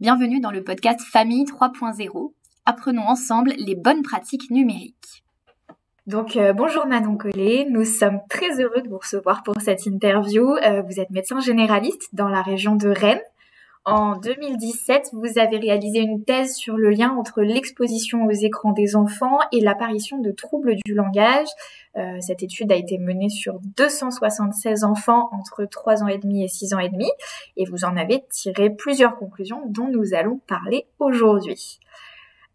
Bienvenue dans le podcast Famille 3.0. Apprenons ensemble les bonnes pratiques numériques. Donc euh, bonjour Manon Collet, nous sommes très heureux de vous recevoir pour cette interview. Euh, vous êtes médecin généraliste dans la région de Rennes. En 2017, vous avez réalisé une thèse sur le lien entre l'exposition aux écrans des enfants et l'apparition de troubles du langage. Euh, cette étude a été menée sur 276 enfants entre 3 ans et demi et 6 ans et demi et vous en avez tiré plusieurs conclusions dont nous allons parler aujourd'hui.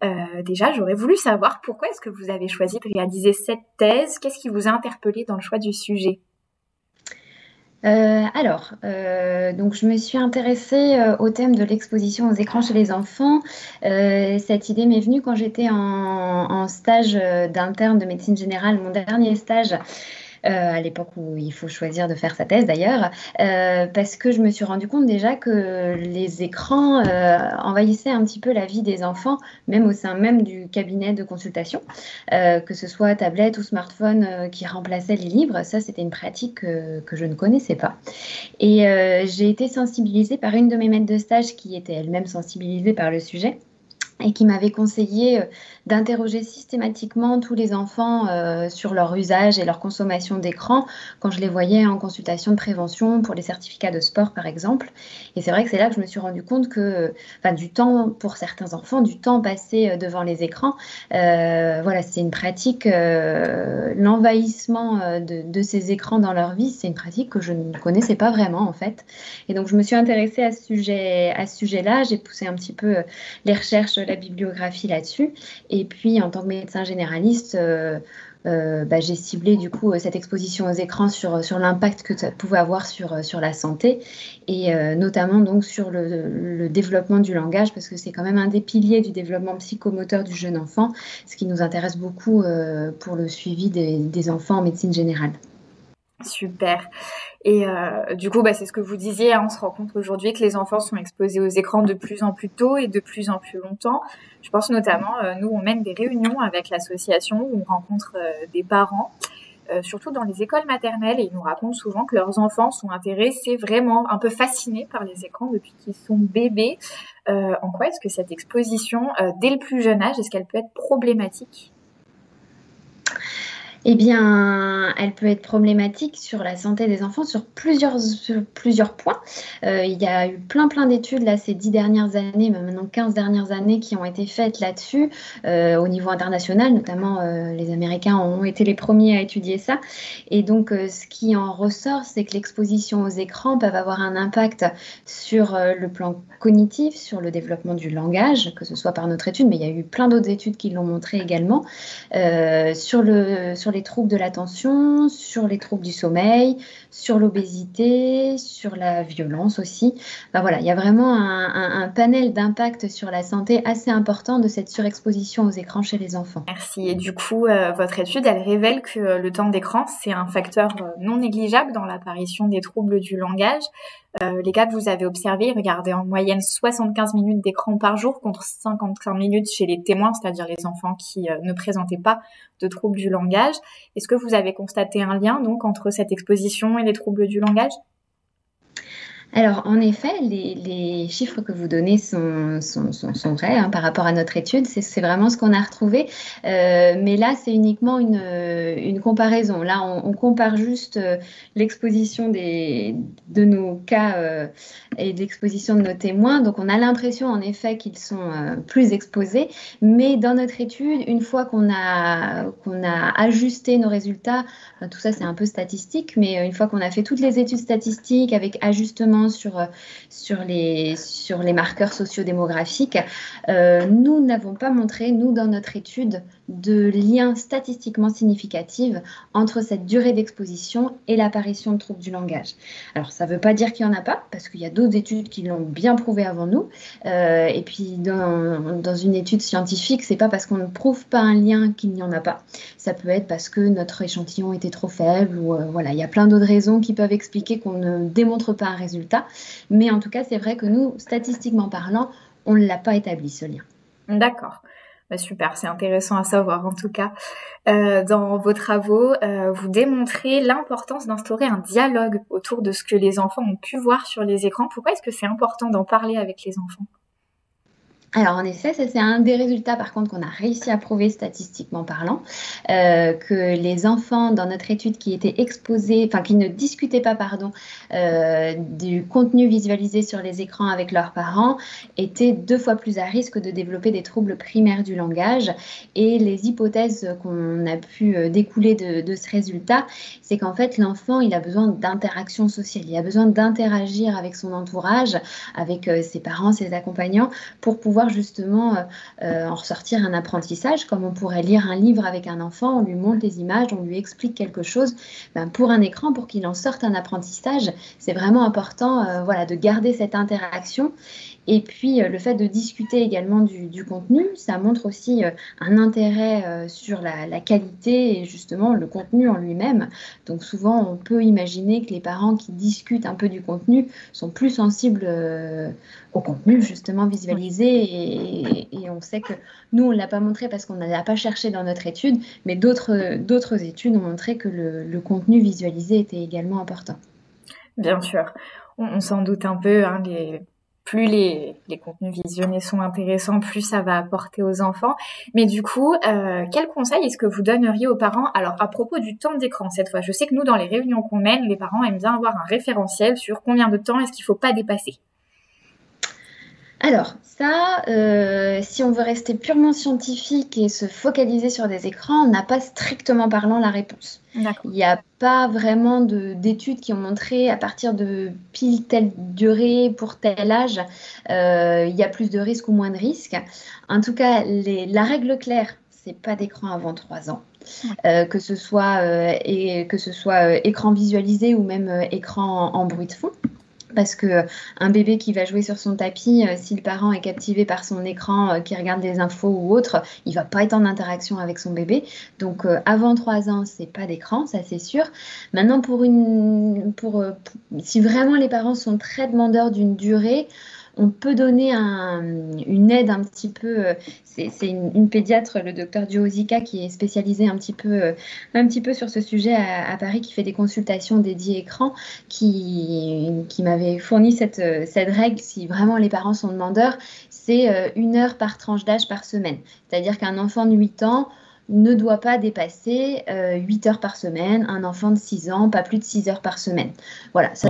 Euh, déjà, j'aurais voulu savoir pourquoi est-ce que vous avez choisi de réaliser cette thèse Qu'est-ce qui vous a interpellé dans le choix du sujet? Euh, alors, euh, donc je me suis intéressée euh, au thème de l'exposition aux écrans chez les enfants. cette idée m'est venue quand j'étais en, en, stage d'interne de médecine générale, mon dernier stage. Euh, à l'époque où il faut choisir de faire sa thèse d'ailleurs, euh, parce que je me suis rendu compte déjà que les écrans euh, envahissaient un petit peu la vie des enfants, même au sein même du cabinet de consultation, que ce soit tablette ou smartphone qui remplaçaient les livres. Ça, c'était une pratique que, que, je ne connaissais pas. Et j'ai été sensibilisée par une de mes maîtres de stage qui était elle-même sensibilisée par le sujet et qui m'avait conseillé euh, d'interroger systématiquement tous les enfants euh, sur leur usage et leur consommation d'écran quand je les voyais en consultation de prévention pour les certificats de sport par exemple. Et c'est vrai que c'est là que je me suis rendu compte que, enfin, du temps pour certains enfants, du temps passé euh, devant les écrans, voilà, c'est une pratique, l'envahissement de, ces écrans dans leur vie, c'est une pratique que je ne connaissais pas vraiment en fait. Et donc je me suis intéressée à ce sujet, à ce sujet-là, j'ai poussé un petit peu les recherches la bibliographie là-dessus. Et puis, en tant que médecin généraliste, euh, euh, bah, j'ai ciblé du coup cette exposition aux écrans sur, l'impact que ça pouvait avoir sur, la santé et euh, notamment donc sur le, développement du langage parce que c'est quand même un des piliers du développement psychomoteur du jeune enfant, ce qui nous intéresse beaucoup pour le suivi des enfants en médecine générale. Super. Et euh, du coup, bah, c'est ce que vous disiez, hein, on se rend compte aujourd'hui que les enfants sont exposés aux écrans de plus en plus tôt et de plus en plus longtemps. Je pense notamment, euh, nous, on mène des réunions avec l'association où on rencontre euh, des parents, surtout dans les écoles maternelles, et ils nous racontent souvent que leurs enfants sont intéressés, vraiment un peu fascinés par les écrans depuis qu'ils sont bébés. en quoi est-ce que cette exposition, dès le plus jeune âge, est-ce qu'elle peut être problématique? Eh bien, elle peut être problématique sur la santé des enfants sur plusieurs, plusieurs points. Euh, il y a eu plein, plein d'études là ces dix dernières années, maintenant 15 dernières années qui ont été faites là-dessus euh, au niveau international, notamment euh, les Américains ont été les premiers à étudier ça. Et donc, ce qui en ressort, c'est que l'exposition aux écrans peut avoir un impact sur le plan cognitif, sur le développement du langage, que ce soit par notre étude, mais il y a eu plein d'autres études qui l'ont montré également, sur le sur les troubles de l'attention, sur les troubles du sommeil, sur l'obésité, sur la violence aussi. voilà, il y a vraiment un, panel d'impact sur la santé assez important de cette surexposition aux écrans chez les enfants. Merci. Et du coup, euh, votre étude, elle révèle que le temps d'écran, c'est un facteur euh, non négligeable dans l'apparition des troubles du langage. Les cas que vous avez observés, regardez en moyenne 75 minutes d'écran par jour contre 55 minutes chez les témoins, c'est-à-dire les enfants qui ne présentaient pas de troubles du langage. Est-ce que vous avez constaté un lien donc entre cette exposition et les troubles du langage? Alors, en effet, les, chiffres que vous donnez sont, sont, vrais hein, par rapport à notre étude. C'est vraiment ce qu'on a retrouvé. Euh, mais là, c'est uniquement une, comparaison. Là, on, compare juste euh, l'exposition de nos cas euh, et l'exposition de nos témoins. Donc, on a l'impression, en effet, qu'ils sont plus exposés. Mais dans notre étude, une fois qu'on a, qu'on a ajusté nos résultats, tout ça, c'est un peu statistique, mais une fois qu'on a fait toutes les études statistiques avec ajustement sur, euh, sur les marqueurs sociodémographiques, euh, nous n'avons pas montré, nous, dans notre étude, de lien statistiquement significatif entre cette durée d'exposition et l'apparition de troubles du langage. Alors, ça ne veut pas dire qu'il n'y en a pas, parce qu'il y a d'autres études qui l'ont bien prouvé avant nous. Euh, et puis, dans, une étude scientifique, c'est pas parce qu'on ne prouve pas un lien qu'il n'y en a pas. Ça peut être parce que notre échantillon était trop faible, ou voilà, il y a plein d'autres raisons qui peuvent expliquer qu'on ne démontre pas un résultat. Mais en tout cas, c'est vrai que nous, statistiquement parlant, on ne l'a pas établi ce lien. D'accord. Bah, super, c'est intéressant à savoir en tout cas. Euh, dans vos travaux, euh, vous démontrez l'importance d'instaurer un dialogue autour de ce que les enfants ont pu voir sur les écrans. Pourquoi est-ce que c'est important d'en parler avec les enfants? Alors en effet, ça c'est un des résultats par contre qu'on a réussi à prouver statistiquement parlant, euh, que les enfants dans notre étude qui étaient exposés, enfin qui ne discutaient pas pardon, euh, du contenu visualisé sur les écrans avec leurs parents étaient deux fois plus à risque de développer des troubles primaires du langage. Et les hypothèses qu'on a pu euh, découler de, de ce résultat, c'est qu'en fait l'enfant il a besoin d'interaction sociale, il a besoin d'interagir avec son entourage, avec ses parents, ses accompagnants pour pouvoir justement euh, euh, en ressortir un apprentissage, comme on pourrait lire un livre avec un enfant, on lui montre des images, on lui explique quelque chose. Ben, pour un écran, pour qu'il en sorte un apprentissage, c'est vraiment important euh, voilà, de garder cette interaction et puis euh, le fait de discuter également du, contenu, ça montre aussi euh, un intérêt euh, sur la, qualité et justement le contenu en lui-même. Donc souvent on peut imaginer que les parents qui discutent un peu du contenu sont plus sensibles au contenu justement visualisé et, on sait que nous on ne l'a pas montré parce qu'on n'a pas cherché dans notre étude, mais d'autres études ont montré que le, contenu visualisé était également important. Bien sûr, on, s'en doute un peu. Hein, les plus les, contenus visionnés sont intéressants, plus ça va apporter aux enfants. Mais du coup, euh, quel conseil est-ce que vous donneriez aux parents? Alors, à propos du temps d'écran, cette fois, je sais que nous, dans les réunions qu'on mène, les parents aiment bien avoir un référentiel sur combien de temps est-ce qu'il ne faut pas dépasser. Alors, ça, euh, si on veut rester purement scientifique et se focaliser sur des écrans, on n'a pas strictement parlant la réponse. Il n'y a pas vraiment d'études qui ont montré à partir de pile telle durée pour tel âge, euh, il y a plus de risques ou moins de risques. En tout cas, la règle claire, c'est pas d'écran avant 3 ans. Euh, que ce soit, et, que ce soit écran visualisé ou même écran en bruit de fond parce que un bébé qui va jouer sur son tapis, euh, si le parent est captivé par son écran, euh, qui regarde des infos ou autre, il va pas être en interaction avec son bébé. Donc euh, avant 3 ans, c'est pas d'écran, ça c'est sûr. Maintenant pour une pour, si vraiment les parents sont très demandeurs d'une durée, on peut donner une aide un petit peu. Euh, c'est une, pédiatre, le docteur Duozika, qui est spécialisé un petit peu, euh, un petit peu sur ce sujet à, Paris, qui fait des consultations dédiées écran, qui, qui m'avait fourni cette, cette règle, si vraiment les parents sont demandeurs, c'est euh, une heure par tranche d'âge par semaine. C'est-à-dire qu'un enfant de 8 ans, ne doit pas dépasser 8 euh, heures par semaine. Un enfant de 6 ans, pas plus de 6 heures par semaine. Voilà, ça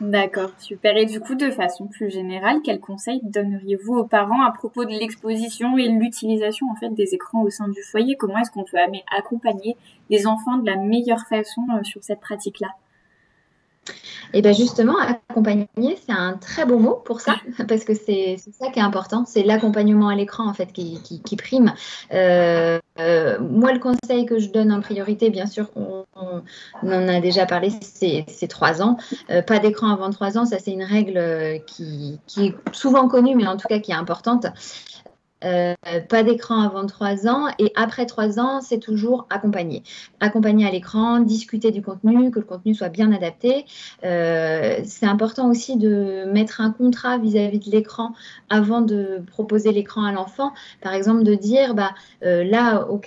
D'accord, super. Et du coup, de façon plus générale, quels conseils donneriez-vous aux parents à propos de l'exposition et l'utilisation en fait des écrans au sein du foyer? Comment est-ce qu'on peut accompagner les enfants de la meilleure façon euh, sur cette pratique-là? Et bien justement, accompagner, c'est un très beau mot pour ça, parce que c'est ça qui est important, c'est l'accompagnement à l'écran en fait qui, prime. Euh, euh, moi, le conseil que je donne en priorité, bien sûr, on, en a déjà parlé, c'est trois ans. Euh, pas d'écran avant trois ans, ça c'est une règle qui, qui, est souvent connue, mais en tout cas qui est importante. Euh, pas d'écran avant 3 ans et après 3 ans, c'est toujours accompagné. Accompagné à l'écran, discuter du contenu, que le contenu soit bien adapté. Euh, c'est important aussi de mettre un contrat vis-à-vis de l'écran avant de proposer l'écran à l'enfant. Par exemple, de dire, bah, euh, là, ok,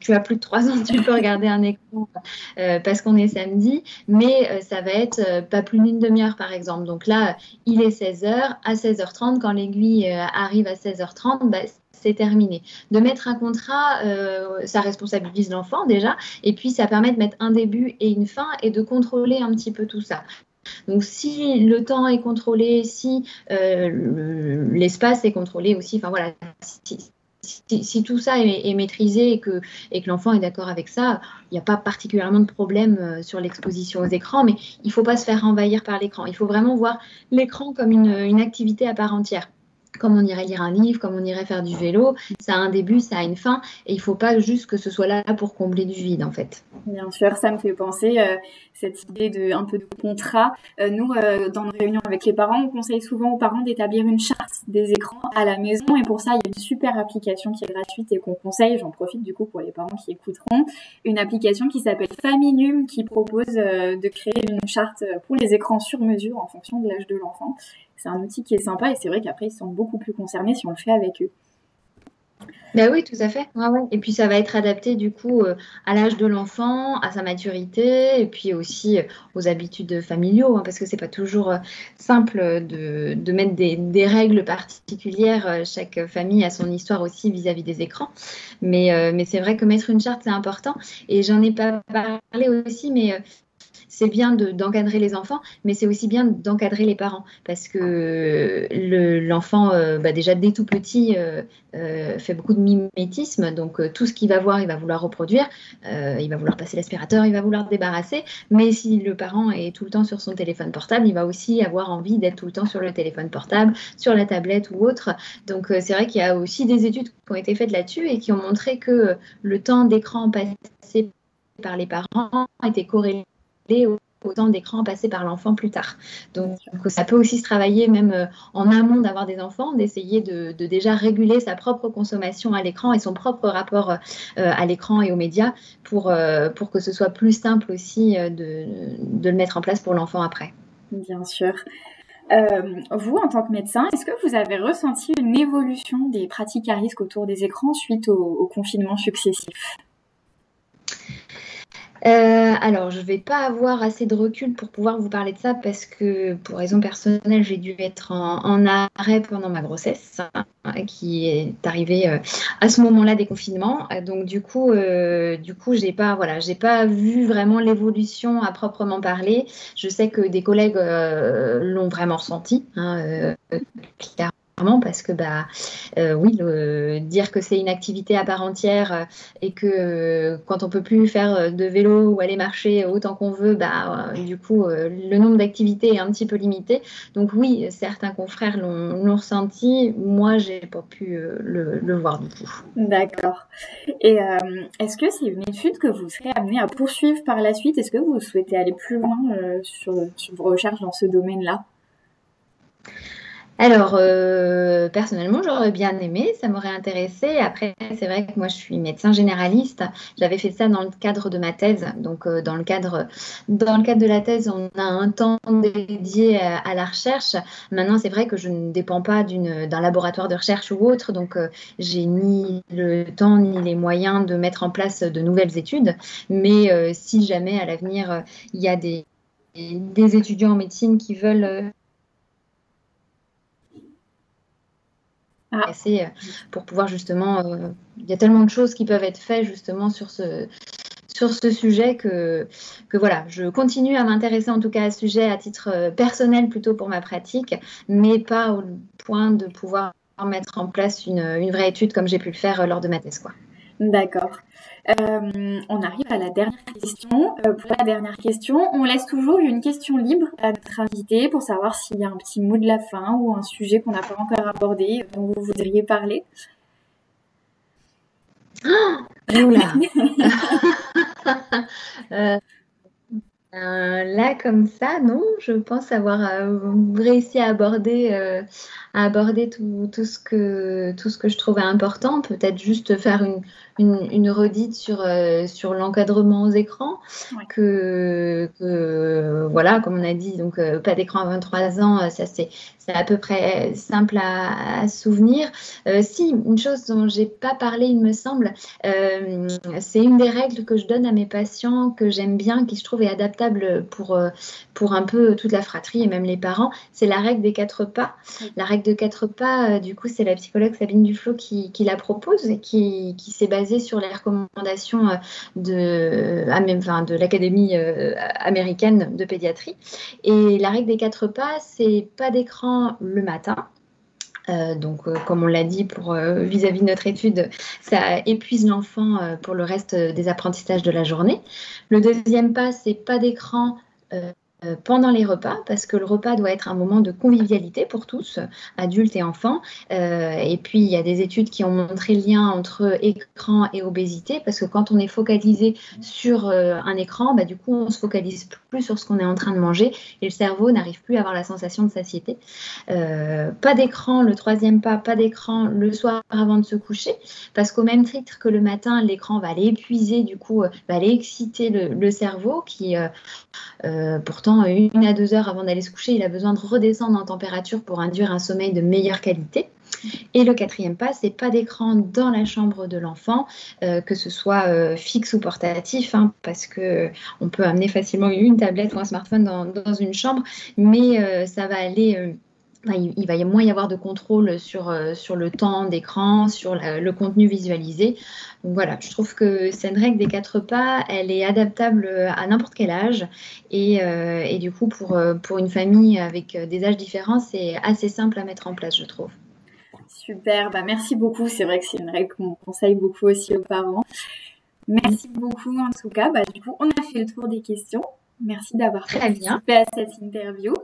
tu as plus de 3 ans, tu peux regarder un écran parce qu'on est samedi, mais ça va être pas plus d'une demi-heure, par exemple. Donc là, il est 16h, à 16h30, quand l'aiguille arrive à 16h30, bah, c'est terminé. De mettre un contrat, euh, ça responsabilise l'enfant déjà, et puis ça permet de mettre un début et une fin et de contrôler un petit peu tout ça. Donc si le temps est contrôlé, si euh, l'espace est contrôlé aussi, enfin voilà, si, tout ça est, maîtrisé et que, l'enfant est d'accord avec ça, il n'y a pas particulièrement de problème euh, sur l'exposition aux écrans, mais il ne faut pas se faire envahir par l'écran. Il faut vraiment voir l'écran comme une activité à part entière comme on irait lire un livre, comme on irait faire du vélo. Ça a un début, ça a une fin, et il faut pas juste que ce soit là pour combler du vide, en fait. Bien sûr, ça me fait penser euh, cette idée de un peu de contrat. Euh, nous, euh, dans nos réunions avec les parents, on conseille souvent aux parents d'établir une charte des écrans à la maison, et pour ça, il y a une super application qui est gratuite et qu'on conseille. J'en profite du coup pour les parents qui écouteront, une application qui s'appelle Faminum, qui propose de créer une charte pour les écrans sur mesure en fonction de l'âge de l'enfant c'est un outil qui est sympa et c'est vrai qu'après ils sont beaucoup plus concernés si on le fait avec eux. Ben oui, tout à fait. Et puis ça va être adapté du coup euh, à l'âge de l'enfant, à sa maturité, et puis aussi euh, aux habitudes familiaux, hein, parce que c'est pas toujours euh, simple de, mettre des, règles particulières. Chaque famille a son histoire aussi vis-à-vis des écrans. Mais, mais c'est vrai que mettre une charte, c'est important. Et j'en ai pas parlé aussi, mais c'est bien d'encadrer les enfants, mais c'est aussi bien d'encadrer les parents parce que l'enfant, euh, bah, déjà dès tout petit, euh, euh, fait beaucoup de mimétisme. Donc tout ce qu'il va voir, il va vouloir reproduire. il va vouloir passer l'aspirateur, il va vouloir débarrasser. Mais si le parent est tout le temps sur son téléphone portable, il va aussi avoir envie d'être tout le temps sur le téléphone portable, sur la tablette ou autre. Donc c'est vrai qu'il y a aussi des études qui ont été faites là-dessus et qui ont montré que le temps d'écran passé par les parents était corrélé au temps d'écran passé par l'enfant plus tard. Donc ça peut aussi se travailler même euh, en amont d'avoir des enfants, d'essayer de, déjà réguler sa propre consommation à l'écran et son propre rapport euh, à l'écran et aux médias pour, euh, pour que ce soit plus simple aussi de, le mettre en place pour l'enfant après. Bien sûr. vous, en tant que médecin, est-ce que vous avez ressenti une évolution des pratiques à risque autour des écrans suite au confinement successif? Euh, alors, je ne vais pas avoir assez de recul pour pouvoir vous parler de ça parce que, pour raison personnelle, j'ai dû être en, arrêt pendant ma grossesse, hein, qui est arrivée euh, à ce moment-là des confinements. Donc, du coup, euh, du pas, voilà, pas vu vraiment l'évolution à proprement parler. Je sais que des collègues l'ont vraiment ressenti, hein, parce que bah euh, oui dire que c'est une activité à part entière euh, et que euh, quand on peut plus faire de vélo ou aller marcher autant qu'on veut bah du coup le nombre d'activités est un petit peu limité. Donc oui certains confrères l'ont ressenti. Moi j'ai pas pu le, voir du tout. D'accord. Et est-ce que c'est une étude que vous serez amené à poursuivre par la suite? Est-ce que vous souhaitez aller plus loin sur, vos recherches dans ce domaine là alors, euh, personnellement, j'aurais bien aimé, ça m'aurait intéressé. Après, c'est vrai que moi, je suis médecin généraliste. J'avais fait ça dans le cadre de ma thèse. Donc, euh, dans, le cadre, dans le cadre de la thèse, on a un temps dédié à, la recherche. Maintenant, c'est vrai que je ne dépends pas d'un laboratoire de recherche ou autre. Donc, euh, j'ai ni le temps ni les moyens de mettre en place de nouvelles études. Mais si jamais à l'avenir, il y a des étudiants en médecine qui veulent Ah. Euh, pour pouvoir justement, euh, il y a tellement de choses qui peuvent être faites justement sur ce, sur ce sujet que, que voilà, je continue à m'intéresser en tout cas à ce sujet à titre euh, personnel plutôt pour ma pratique, mais pas au point de pouvoir mettre en place une, une vraie étude comme j'ai pu le faire lors de ma thèse. D'accord. Euh, on arrive à la dernière question. Euh, pour la dernière question, on laisse toujours une question libre à notre invité pour savoir s'il y a un petit mot de la fin ou un sujet qu'on n'a pas encore abordé dont vous voudriez parler. Oh euh, là, comme ça, non, je pense avoir réussi à aborder, à aborder tout, tout, ce que, tout ce que je trouvais important. Peut-être juste faire une, une, redite sur, euh, sur l'encadrement aux écrans, que, voilà, comme on a dit, donc euh, pas d'écran à 23 ans, euh, ça c'est à peu près simple à, souvenir. si, une chose dont j'ai pas parlé, il me semble, c'est une des règles que je donne à mes patients, que j'aime bien, qui je trouve est adaptable pour, pour un peu toute la fratrie et même les parents, c'est la règle des quatre pas. La règle de quatre pas, du coup, c'est la psychologue Sabine Duflo qui, qui la propose et qui, qui s'est basée sur les recommandations euh, de, l'Académie euh, américaine de pédiatrie. Et la règle des quatre pas, c'est pas d'écran le matin. Euh, donc, comme on l'a dit vis-à-vis de notre étude, ça épuise l'enfant pour le reste des apprentissages de la journée. Le deuxième pas, c'est pas d'écran pendant les repas, parce que le repas doit être un moment de convivialité pour tous, adultes et enfants. Euh, et puis, il y a des études qui ont montré le lien entre écran et obésité, parce que quand on est focalisé sur euh, un écran, bah, du coup, on se focalise plus sur ce qu'on est en train de manger, et le cerveau n'arrive plus à avoir la sensation de satiété. pas d'écran, le troisième pas, pas d'écran le soir avant de se coucher, parce qu'au même titre que le matin, l'écran va aller épuiser, du coup, va aller exciter le cerveau, qui pourtant temps, une à deux heures avant d'aller se coucher, il a besoin de redescendre en température pour induire un sommeil de meilleure qualité. Et le quatrième pas, c'est pas d'écran dans la chambre de l'enfant, euh, que ce soit euh, fixe ou portatif, hein, parce que on peut amener facilement une tablette ou un smartphone dans, une chambre, mais euh, ça va aller il, va moins y avoir de contrôle sur, sur le temps d'écran, sur le contenu visualisé. Donc voilà, je trouve que cette règle des quatre pas, elle est adaptable à n'importe quel âge. Et, et, du coup, pour, pour une famille avec des âges différents, c'est assez simple à mettre en place, je trouve. Super, bah merci beaucoup. C'est vrai que c'est une règle qu'on conseille beaucoup aussi aux parents. Merci beaucoup en tout cas. Bah, du coup, on a fait le tour des questions. Merci d'avoir participé à cette interview.